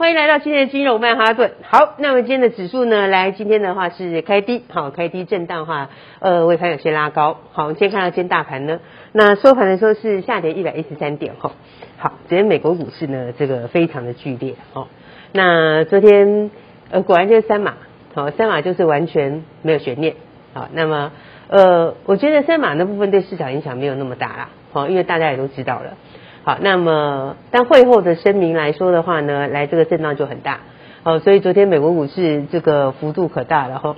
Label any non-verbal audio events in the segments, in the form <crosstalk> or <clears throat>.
欢迎来到今天的金融曼哈顿。好，那么今天的指数呢？来，今天的话是开低，好，开低震荡的话，呃，尾盘有些拉高。好，我们先看到今天大盘呢，那收盘的时候是下跌一百一十三点，哈。好，今天美国股市呢，这个非常的剧烈，哦。那昨天，呃，果然就是三码，好，三码就是完全没有悬念，好，那么，呃，我觉得三码那部分对市场影响没有那么大啦，好，因为大家也都知道了。好，那么但会后的声明来说的话呢，来这个震荡就很大，哦，所以昨天美国股市这个幅度可大了哈。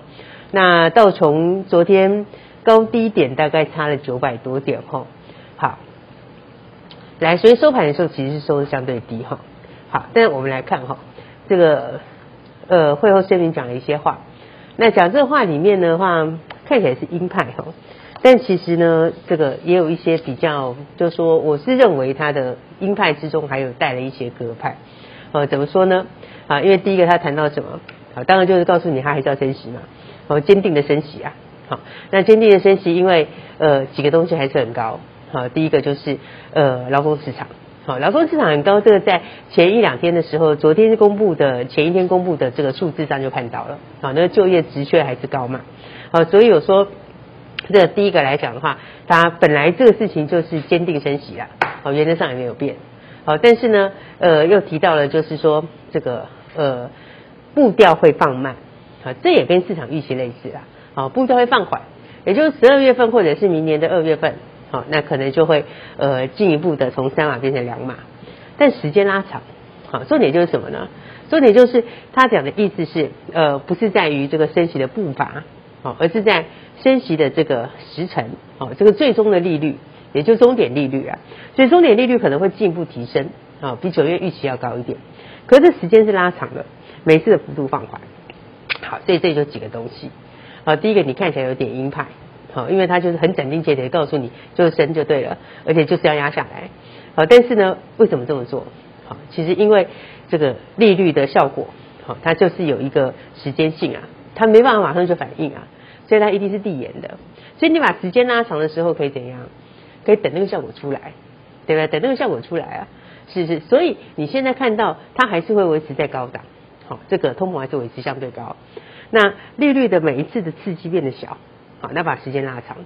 那道琼昨天高低点大概差了九百多点哈。好，来，所以收盘的时候其实是收的相对低哈。好，但我们来看哈，这个呃会后声明讲了一些话，那讲这话里面的话，看起来是鹰派哈。但其实呢，这个也有一些比较，就是说，我是认为他的鹰派之中还有带了一些鸽派，呃，怎么说呢？啊，因为第一个他谈到什么？啊，当然就是告诉你他还是要升息嘛，哦，坚定的升息啊，好，那坚定的升息，因为呃几个东西还是很高，好，第一个就是呃劳工市场，好，劳工市场很高，这个在前一两天的时候，昨天公布的，前一天公布的这个数字上就看到了，好，那个就业职缺还是高嘛，好，所以有说。这第一个来讲的话，它本来这个事情就是坚定升息啦，哦，原则上也没有变，好，但是呢，呃，又提到了就是说这个呃步调会放慢，啊，这也跟市场预期类似啦，好，步调会放缓，也就是十二月份或者是明年的二月份，好，那可能就会呃进一步的从三码变成两码，但时间拉长，好，重点就是什么呢？重点就是他讲的意思是，呃，不是在于这个升息的步伐，好，而是在。升息的这个时程，哦，这个最终的利率，也就终点利率啊，所以终点利率可能会进一步提升，啊，比九月预期要高一点，可是这时间是拉长了，每次的幅度放缓，好，所以这就几个东西，啊，第一个你看起来有点鹰派，好，因为它就是很斩钉截铁告诉你就是升就对了，而且就是要压下来，好，但是呢，为什么这么做？好，其实因为这个利率的效果，好，它就是有一个时间性啊，它没办法马上就反应啊。所以它一定是递延的，所以你把时间拉长的时候可以怎样？可以等那个效果出来，对不对？等那个效果出来啊，是是。所以你现在看到它还是会维持在高档，好，这个通膨还是维持相对高。那利率的每一次的刺激变得小，好，那把时间拉长，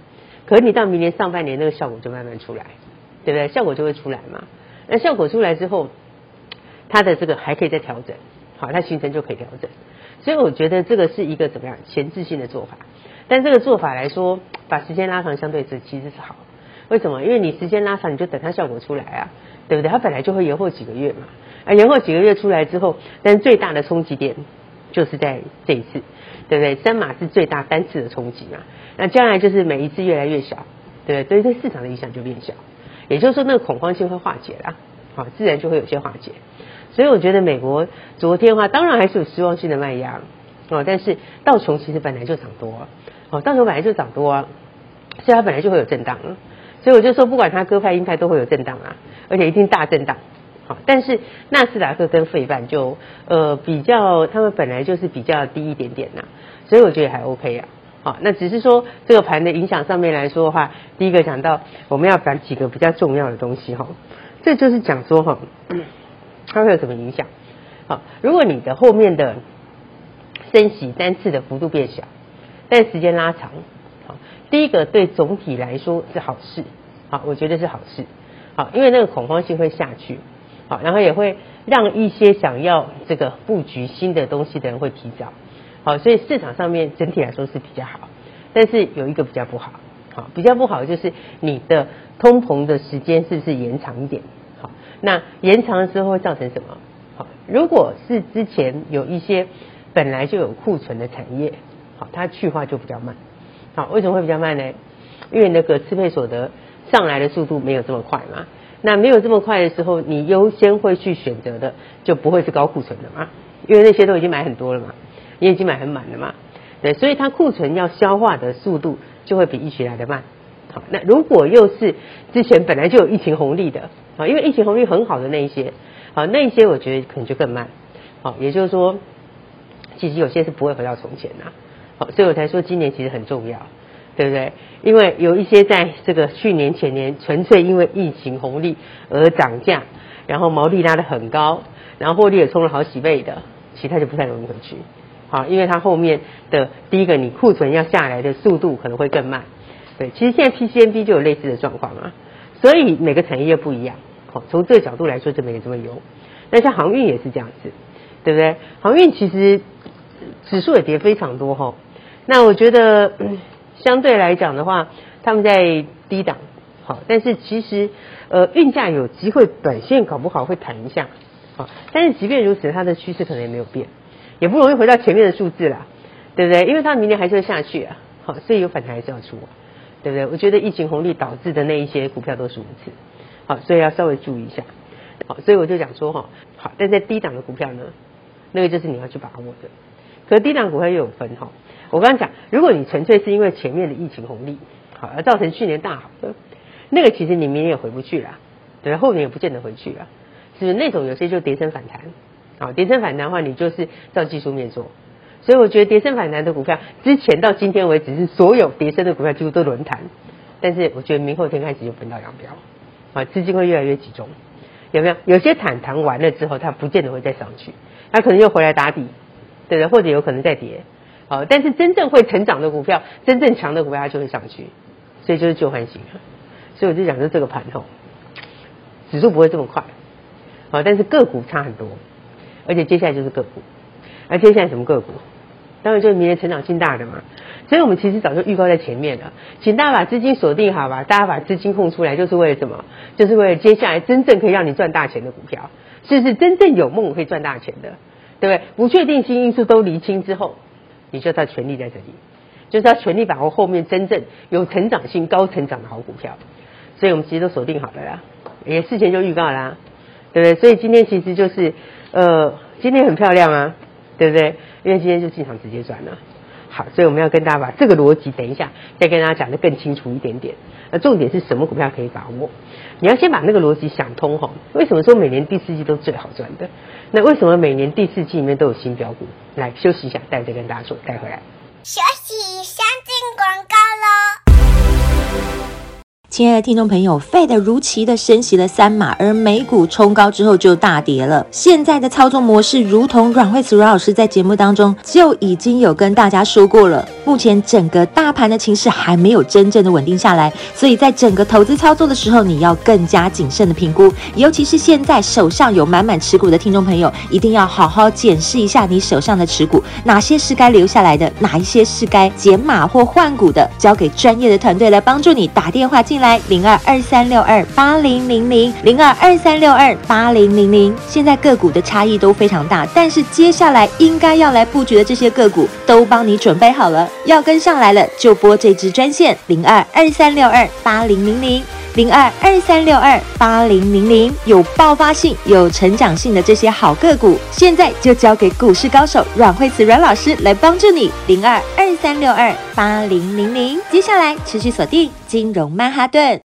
可是你到明年上半年那个效果就慢慢出来，对不对？效果就会出来嘛。那效果出来之后，它的这个还可以再调整，好，它形成就可以调整。所以我觉得这个是一个怎么样前置性的做法。但这个做法来说，把时间拉长相对是其实是好。为什么？因为你时间拉长，你就等它效果出来啊，对不对？它本来就会延后几个月嘛，啊，延后几个月出来之后，但最大的冲击点就是在这一次，对不对？三码是最大单次的冲击嘛，那将来就是每一次越来越小，对不对？所以对市场的影响就变小，也就是说那个恐慌性会化解了，好，自然就会有些化解。所以我觉得美国昨天的话，当然还是有失望性的卖压哦，但是道琼其实本来就涨多了。哦，到时候本来就涨多啊，所以它本来就会有震荡，所以我就说，不管它鸽派鹰派都会有震荡啊，而且一定大震荡。好，但是纳斯达克跟费半就呃比较，他们本来就是比较低一点点呐，所以我觉得还 OK 啊。好，那只是说这个盘的影响上面来说的话，第一个讲到我们要讲几个比较重要的东西哈，这就是讲说哈，它会有什么影响？好，如果你的后面的升息单次的幅度变小。但时间拉长，好，第一个对总体来说是好事，好，我觉得是好事，好，因为那个恐慌性会下去，好，然后也会让一些想要这个布局新的东西的人会提早，好，所以市场上面整体来说是比较好，但是有一个比较不好，好，比较不好就是你的通膨的时间是不是延长一点，好，那延长的时候会造成什么？好，如果是之前有一些本来就有库存的产业。好，它去化就比较慢。好，为什么会比较慢呢？因为那个支配所得上来的速度没有这么快嘛。那没有这么快的时候，你优先会去选择的就不会是高库存的嘛。因为那些都已经买很多了嘛，你已经买很满了嘛，对，所以它库存要消化的速度就会比疫情来得慢。好，那如果又是之前本来就有疫情红利的，啊，因为疫情红利很好的那一些，好，那一些我觉得可能就更慢。好，也就是说，其实有些是不会回到从前的。好，所以我才说今年其实很重要，对不对？因为有一些在这个去年前年纯粹因为疫情红利而涨价，然后毛利拉得很高。然后获利也冲了好几倍的，其他就不太容易回去，好，因为它后面的第一个，你库存要下来的速度可能会更慢，对，其实现在 PCMB 就有类似的状况啊，所以每个产业不一样，好，从这个角度来说就没这么优，那像航运也是这样子，对不对？航运其实指数也跌非常多哈，那我觉得相对来讲的话，他们在低档，好，但是其实呃运价有机会短线搞不好会弹一下。好，但是即便如此，它的趋势可能也没有变，也不容易回到前面的数字啦，对不对？因为它明年还是会下去啊，好，所以有反弹还是要出，对不对？我觉得疫情红利导致的那一些股票都是如此，好，所以要稍微注意一下，好，所以我就讲说哈，好，但在低档的股票呢，那个就是你要去把握的，可是低档股票又有分哈，我刚刚讲，如果你纯粹是因为前面的疫情红利，好，而造成去年大好的，那个其实你明年也回不去了，对，后年也不见得回去了。是不是那种有些就跌升反弹，好，跌升反弹的话，你就是照技术面做。所以我觉得跌升反弹的股票，之前到今天为止是所有跌升的股票几乎都轮弹，但是我觉得明后天开始就分道扬镳，啊，资金会越来越集中，有没有？有些反弹完了之后，它不见得会再上去，它可能又回来打底，对不对？或者有可能再跌，好，但是真正会成长的股票，真正强的股票它就会上去，所以就是旧换新，所以我就讲说这个盘后，指数不会这么快。好，但是个股差很多，而且接下来就是个股，而接下来什么个股？当然就是明年成长性大的嘛。所以我们其实早就预告在前面了，请大家把资金锁定好吧，大家把资金空出来，就是为了什么？就是为了接下来真正可以让你赚大钱的股票，是是真正有梦可以赚大钱的？对不对？不确定性因素都厘清之后，你就他权力在这里，就是要全力把握后面真正有成长性、高成长的好股票。所以我们其实都锁定好了啦，也事前就预告啦。对不对？所以今天其实就是，呃，今天很漂亮啊，对不对？因为今天就进场直接赚了。好，所以我们要跟大家把这个逻辑，等一下再跟大家讲得更清楚一点点。那重点是什么股票可以把握？你要先把那个逻辑想通哈。为什么说每年第四季都最好赚的？那为什么每年第四季里面都有新标股？来休息一下，待会再跟大家说，带回来。休息，先进广告喽。亲爱的听众朋友，Fed 如期的升息了三码，而美股冲高之后就大跌了。现在的操作模式，如同阮慧慈阮老师在节目当中就已经有跟大家说过了。目前整个大盘的情势还没有真正的稳定下来，所以在整个投资操作的时候，你要更加谨慎的评估。尤其是现在手上有满满持股的听众朋友，一定要好好检视一下你手上的持股，哪些是该留下来的，哪一些是该减码或换股的，交给专业的团队来帮助你。打电话进来。零二二三六二八零零零零二二三六二八零零零，现在个股的差异都非常大，但是接下来应该要来布局的这些个股都帮你准备好了，要跟上来了就拨这支专线零二二三六二八零零零零二二三六二八零零零，有爆发性、有成长性的这些好个股，现在就交给股市高手阮慧慈阮老师来帮助你零二二三六二八零零零，接下来持续锁定。金融曼哈顿。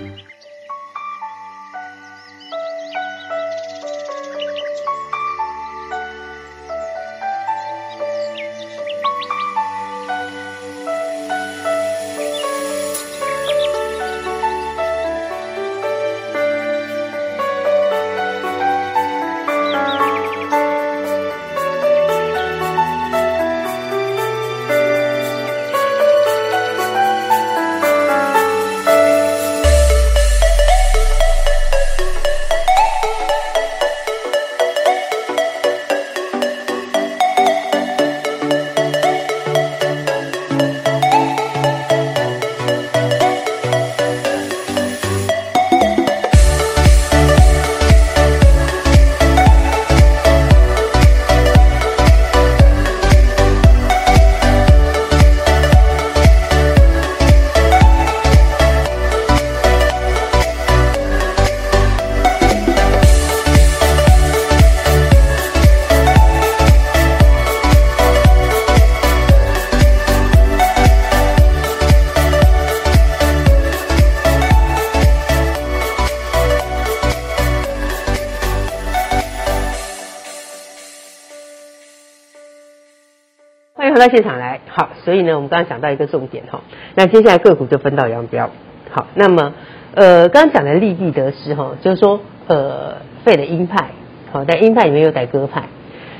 到现场来，好，所以呢，我们刚刚讲到一个重点哈，那接下来个股就分道扬镳。好，那么呃，刚刚讲的利弊得失哈，就是说呃，废的鹰派，好，在鹰派里面有带鸽派，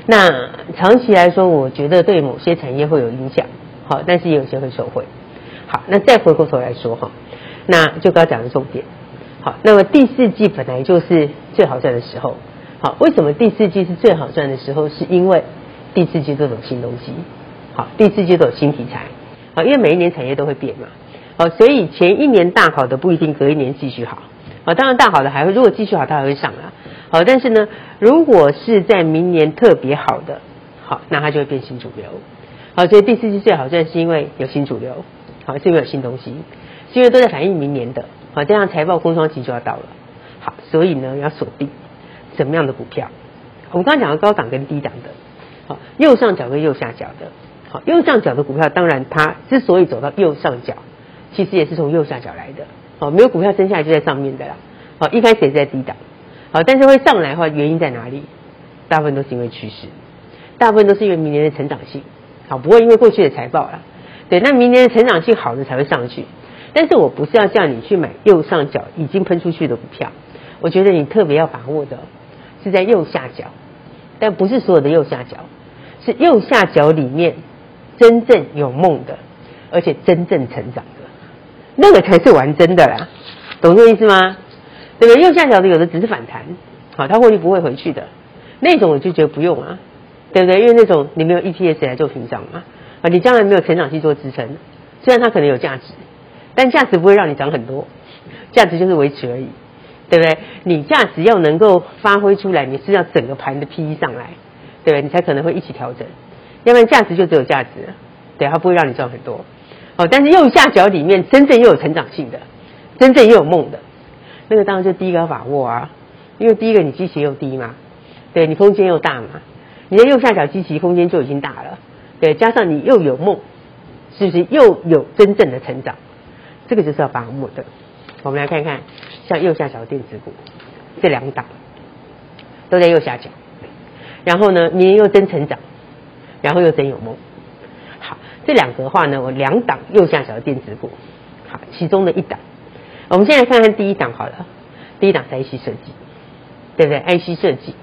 那长期来说，我觉得对某些产业会有影响，好，但是也有些会受惠。好，那再回过头来说哈，那就刚刚讲的重点，好，那么第四季本来就是最好赚的时候，好，为什么第四季是最好赚的时候？是因为第四季都有新东西。好，第四季都有新题材，好，因为每一年产业都会变嘛，好，所以前一年大好的不一定隔一年继续好，好，当然大好的还会，如果继续好，它还会上啊，好，但是呢，如果是在明年特别好的，好，那它就会变新主流，好，所以第四季最好赚是因为有新主流，好，是因为有新东西，是因为都在反映明年的，好，这样财报空窗期就要到了，好，所以呢要锁定什么样的股票，我们刚刚讲的高档跟低档的，好，右上角跟右下角的。好，右上角的股票，当然它之所以走到右上角，其实也是从右下角来的。好，没有股票升下来就在上面的啦。好，一开始也是在低档。好，但是会上来的话，原因在哪里？大部分都是因为趋势，大部分都是因为明年的成长性。好，不会因为过去的财报啦。对，那明年的成长性好的才会上去。但是我不是要叫你去买右上角已经喷出去的股票，我觉得你特别要把握的是在右下角但不是所有的右下角，是右下角里面真正有梦的，而且真正成长的，那个才是玩真的啦，懂这意思吗？对不对？右下角的有的只是反弹，好，它或许不会回去的，那种我就觉得不用啊，对不对？因为那种你没有 EPS 来做屏障嘛，啊，你将来没有成长性做支撑，虽然它可能有价值，但价值不会让你涨很多，价值就是维持而已。对不对？你价值要能够发挥出来，你是要整个盘的 PE 上来，对不对？你才可能会一起调整，要不然价值就只有价值，对，它不会让你赚很多。哦，但是右下角里面真正又有成长性的，真正又有梦的，那个当然就第一个要把握啊，因为第一个你基期又低嘛，对，你空间又大嘛，你的右下角基期空间就已经大了，对，加上你又有梦，是不是又有真正的成长？这个就是要把握的。我们来看看。像右下角的电子股，这两档都在右下角，然后呢，明年又真成长，然后又真有梦。好，这两个的话呢，我两档右下角的电子股，好，其中的一档，我们先来看看第一档好了，第一档是 IC 设计，对不对？IC 设计，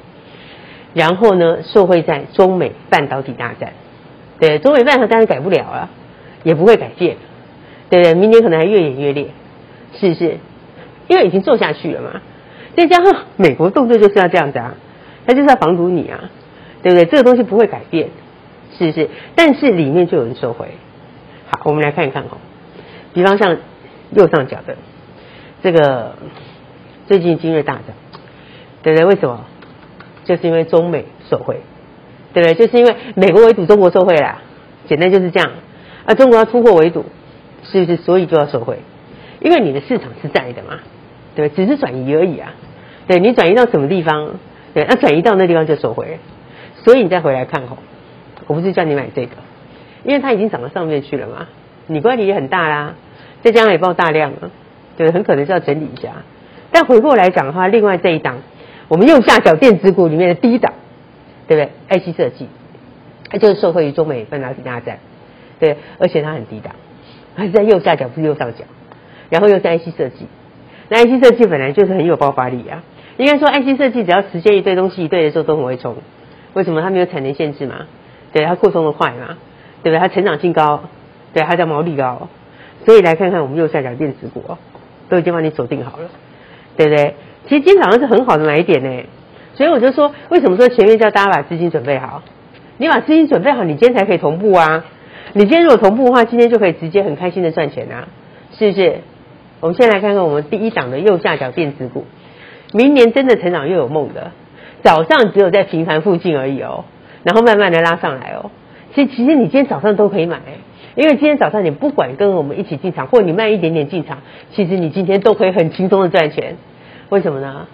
然后呢，受惠在中美半导体大战，对，中美半导体当然改不了了，也不会改变，对不对？明年可能还越演越烈，是不是？因为已经做下去了嘛，再加上美国动作就是要这样子啊，他就是要防堵你啊，对不对？这个东西不会改变，是是？但是里面就有人收回。好，我们来看一看哦，比方像右上角的这个最近精锐大涨，对不对？为什么？就是因为中美受惠，对不对？就是因为美国围堵中国受惠啦，简单就是这样。啊，中国要出货围堵，是不是？所以就要受惠，因为你的市场是在的嘛。对，只是转移而已啊。对，你转移到什么地方？对，那转移到那地方就收回。所以你再回来看吼，我不是叫你买这个，因为它已经涨到上面去了嘛。你乖离也很大啦，再加上也爆大量了，对，很可能是要整理一下。但回过来讲的话，另外这一档，我们右下角电子股里面的第一档，对不对？IC 设计，它就是受惠于中美半导体大战，对，而且它很低档，它是在右下角，不是右上角，然后又是 IC 设计。那 IC 设计本来就是很有爆发力啊，应该说 IC 设计只要实现一堆东西一堆的时候都很会冲，为什么？它没有产能限制嘛，对，它扩充的快嘛，对不对？它成长性高，对，它叫毛利高，所以来看看我们右下角电子股，都已经帮你锁定好了，对不对？其实今天早上是很好的买点呢，所以我就说，为什么说前面叫大家把资金准备好？你把资金准备好，你今天才可以同步啊！你今天如果同步的话，今天就可以直接很开心的赚钱啊，是不是？我们先来看看我们第一档的右下角电子股，明年真的成长又有梦的，早上只有在平盘附近而已哦，然后慢慢的拉上来哦。其实其实你今天早上都可以买，因为今天早上你不管跟我们一起进场，或你慢一点点进场，其实你今天都可以很轻松的赚钱。为什么呢？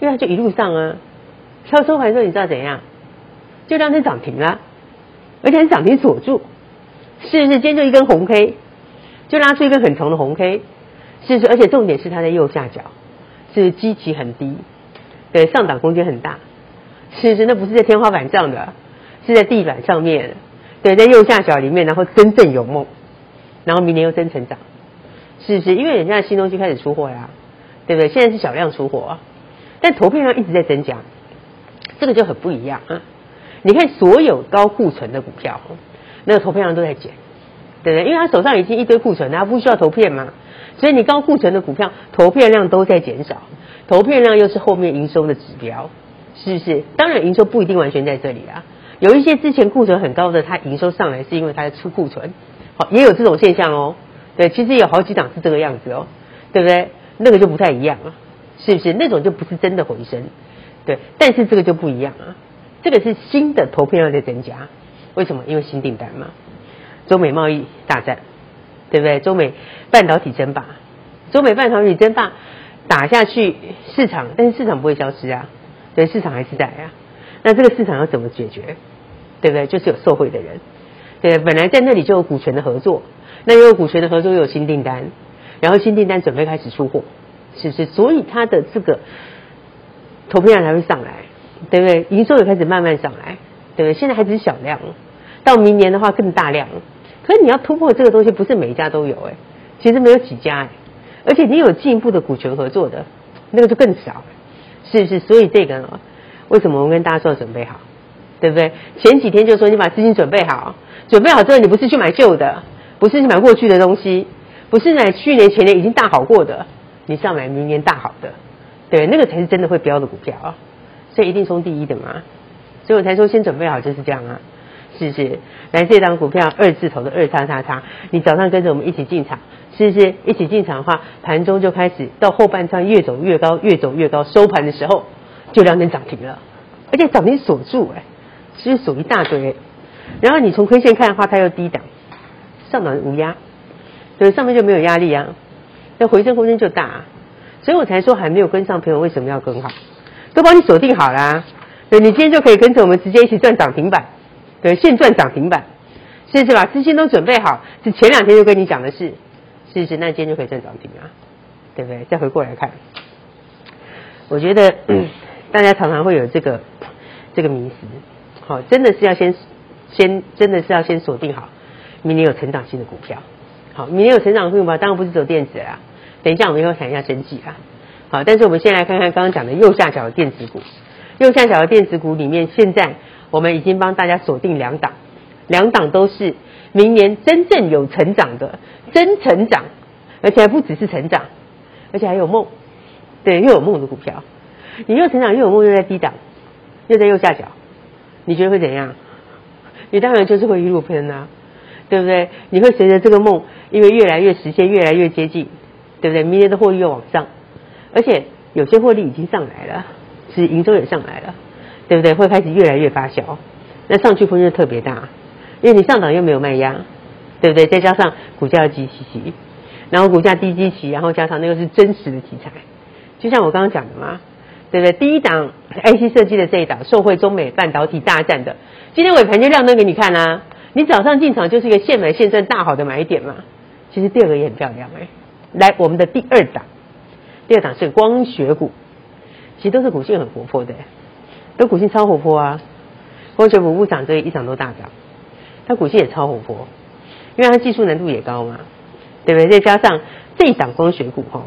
因为它就一路上啊，超收盘的时候你知道怎样？就当天涨停了，而且涨停锁住，是不是？今天就一根红 K，就拉出一根很长的红 K。是不是，而且重点是它在右下角，是基期很低，对，上涨空间很大。是是，那不是在天花板上的，是在地板上面，对，在右下角里面，然后真正有梦，然后明年又真成长。是是，因为人家的新东西开始出货呀，对不对？现在是小量出货，但投片量一直在增加，这个就很不一样啊。你看所有高库存的股票，那个投片量都在减，对不对？因为他手上已经一堆库存，他不需要投片嘛。所以你高库存的股票投片量都在减少，投片量又是后面营收的指标，是不是？当然营收不一定完全在这里啊，有一些之前库存很高的，它营收上来是因为它在出库存，好，也有这种现象哦。对，其实有好几档是这个样子哦，对不对？那个就不太一样了，是不是？那种就不是真的回升，对。但是这个就不一样啊，这个是新的投片量在增加，为什么？因为新订单嘛，中美贸易大战。对不对？中美半导体争霸，中美半导体争霸打下去，市场，但是市场不会消失啊，市场还是在啊。那这个市场要怎么解决？对不对？就是有受惠的人，对，本来在那里就有股权的合作，那又有股权的合作，又有新订单，然后新订单准备开始出货，是不是？所以它的这个投片量才会上来，对不对？营收也开始慢慢上来，对不对？现在还只是小量，到明年的话更大量。可是你要突破这个东西，不是每一家都有哎，其实没有几家哎，而且你有进一步的股权合作的，那个就更少，是不是？所以这个呢，为什么我们跟大家说要准备好？对不对？前几天就说你把资金准备好，准备好之后，你不是去买旧的，不是去买过去的东西，不是买去年前年已经大好过的，你是要买明年大好的，对，那个才是真的会飙的股票啊，所以一定冲第一的嘛，所以我才说先准备好就是这样啊，是不是？来这档股票二字头的二叉叉叉，你早上跟着我们一起进场，是不是？一起进场的话，盘中就开始到后半场越走越高，越走越高，收盘的时候就两点涨停了，而且涨停锁住哎。其实锁一大堆，然后你从 K 线看的话，它又低档，上档无压，对，上面就没有压力啊，那回升空间就大，啊，所以我才说还没有跟上朋友为什么要跟好，都帮你锁定好啦，对，你今天就可以跟着我们直接一起赚涨停板，对，现赚涨停板，是是把资金都准备好，是前两天就跟你讲的事，是不是？那今天就可以赚涨停啊，对不对？再回过来看，我觉得大家常常会有这个这个迷思。好，真的是要先先，真的是要先锁定好，明年有成长性的股票。好，明年有成长性的股票，当然不是走电子啦。等一下我们又谈一下生技啦。好，但是我们先来看看刚刚讲的右下角的电子股。右下角的电子股里面，现在我们已经帮大家锁定两档，两档都是明年真正有成长的，真成长，而且还不只是成长，而且还有梦，对，又有梦的股票。你又成长又有梦，又在低档，又在右下角。你觉得会怎样？你当然就是会一路喷啊，对不对？你会随着这个梦，因为越来越实现，越来越接近，对不对？明年的获利又往上，而且有些获利已经上来了，是营收也上来了，对不对？会开始越来越发酵，那上去空间特别大，因为你上档又没有卖压，对不对？再加上股价低基期，然后股价低基期，然后加上那个是真实的题材，就像我刚刚讲的嘛。对不对？第一档 IC 设计的这一档，受惠中美半导体大战的，今天尾盘就亮灯给你看啦、你早上进场就是一个现买现赚大好的买点嘛。其实第二个也很漂亮哎。来，我们的第二档，第二档是光学股，其实都是股性很活泼的，都股性超活泼啊。光学股不涨，这一涨都大涨，它股性也超活泼，因为它技术难度也高嘛，对不对？再加上这一档光学股哈，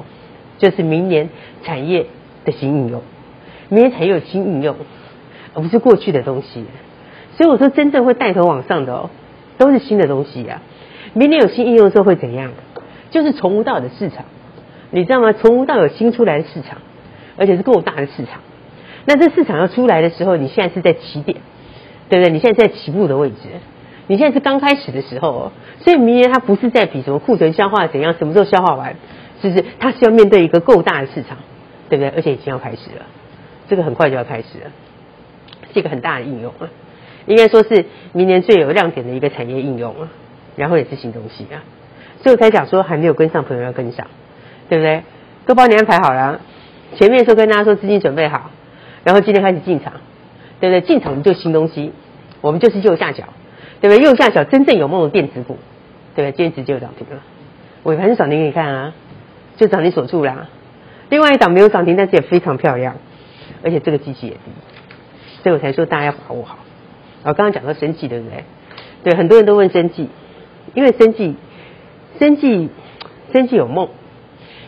就是明年产业的新应用。明年才有新应用，而不是过去的东西。所以我说，真正会带头往上的哦，都是新的东西啊。明年有新应用的时候会怎样？就是从无到有的市场，你知道吗？从无到有新出来的市场，而且是够大的市场。那这市场要出来的时候，你现在是在起点，对不对？你现在在起步的位置，你现在是刚开始的时候哦。所以明年它不是在比什么库存消化怎样，什么时候消化完，是不是？它是要面对一个够大的市场，对不对？而且已经要开始了。这个很快就要开始了，是一个很大的应用啊，应该说是明年最有亮点的一个产业应用啊，然后也是新东西啊，所以我才讲说还没有跟上朋友要跟上，对不对？都帮你安排好了，前面说跟大家说资金准备好，然后今天开始进场，对不对？进场我们就新东西，我们就是右下角，对不对？右下角真正有梦的电子股，对不对？今天直接就涨停了，尾盘是涨停给你看啊，就涨停锁住啦。另外一档没有涨停，但是也非常漂亮。而且这个机器也低，所以我才说大家要把握好。我刚刚讲到生技，对不对？对，很多人都问生技，因为生技、生技、生技有梦，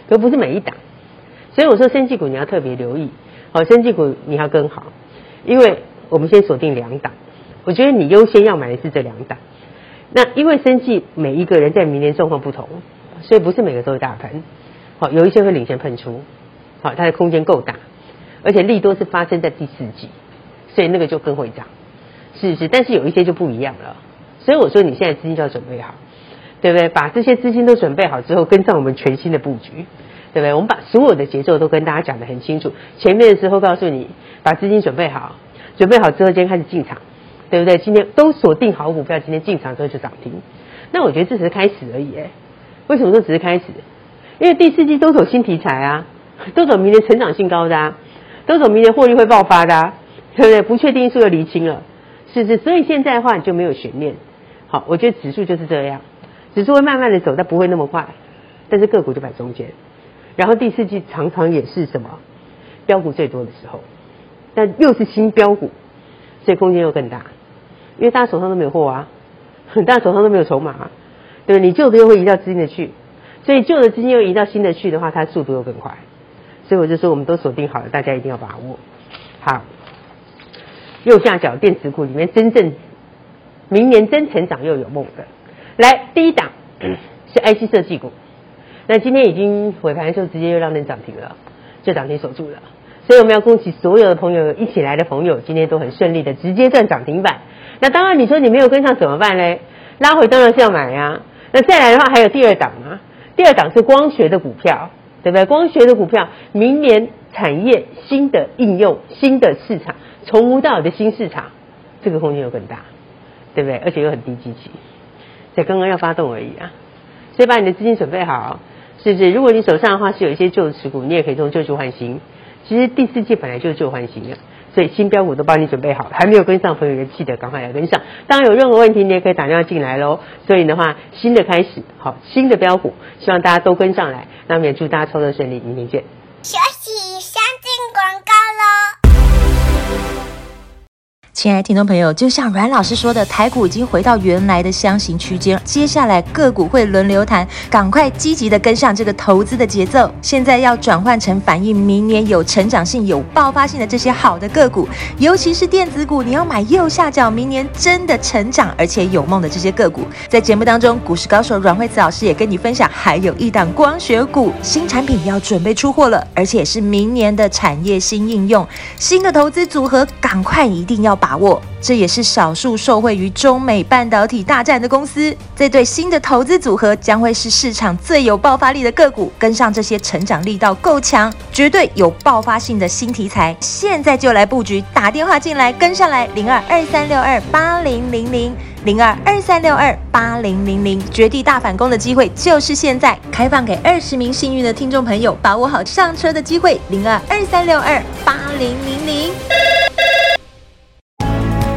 可不是每一档。所以我说生技股你要特别留意，好，生技股你要跟好，因为我们先锁定两档。我觉得你优先要买的是这两档。那因为生技每一个人在明年状况不同，所以不是每个都是大盘。好，有一些会领先喷出，好，它的空间够大。而且利多是发生在第四季，所以那个就更会涨，是是。但是有一些就不一样了，所以我说你现在资金就要准备好，对不对？把这些资金都准备好之后，跟上我们全新的布局，对不对？我们把所有的节奏都跟大家讲得很清楚。前面的时候告诉你，把资金准备好，准备好之后今天开始进场，对不对？今天都锁定好股票，今天进场之后就涨停。那我觉得这只是开始而已，哎，为什么说只是开始？因为第四季都走新题材啊，<laughs> 都走明年成长性高的啊。都走明年获利会爆发的，啊，对不对？不确定因素又厘清了，是是？所以现在的话你就没有悬念。好，我觉得指数就是这样，指数会慢慢的走，但不会那么快。但是个股就摆中间，然后第四季常常也是什么标股最多的时候，但又是新标股，所以空间又更大，因为大家手上都没有货啊，大家手上都没有筹码，啊，对不对？你旧的又会移到新的去，所以旧的资金又移到新的去的话，它速度又更快。所以我就说，我们都锁定好了，大家一定要把握。好，右下角电子股里面真正明年真成长又有梦的。来，第一档 <clears throat> 是 IC 设计股，那今天已经尾盘的时候直接又让人涨停了，就涨停锁住了。所以我们要恭喜所有的朋友，一起来的朋友，今天都很顺利的直接赚涨停板。那当然，你说你没有跟上怎么办呢？拉回当然是要买呀、啊。那再来的话，还有第二档啊，第二档是光学的股票，对不对？光学的股票，明年产业新的应用、新的市场，从无到有的新市场，这个空间又更大，对不对？而且又很低基期，才刚刚要发动而已啊。所以把你的资金准备好，是不是？如果你手上的话是有一些旧持股，你也可以从旧旧换新。其实第四季本来就是旧换新的。所以新标股都帮你准备好，还没有跟上朋友的记得赶快来跟上。当然有任何问题你也可以打电话进来喽。所以的话，新的开始，好，新的标股，希望大家都跟上来。那么也祝大家操作顺利，明天见。学习，亲爱的听众朋友，就像阮老师说的，台股已经回到原来的箱型区间，接下来个股会轮流弹，赶快积极的跟上这个投资的节奏。现在要转换成反映明年有成长性、有爆发性的这些好的个股，尤其是电子股，你要买右下角明年真的成长而且有梦的这些个股。在节目当中，股市高手阮慧慈老师也跟你分享，还有一档光学股新产品要准备出货了，而且是明年的产业新应用、新的投资组合，赶快一定要把。把握，这也是少数受惠于中美半导体大战的公司。这对新的投资组合将会是市场最有爆发力的个股，跟上这些成长力道够强、绝对有爆发性的新题材。现在就来布局，打电话进来跟上来，零二二三六二八零零零零二二三六二八零零零，绝地大反攻的机会就是现在，开放给二十名幸运的听众朋友，把握好上车的机会，零二二三六二八零零零。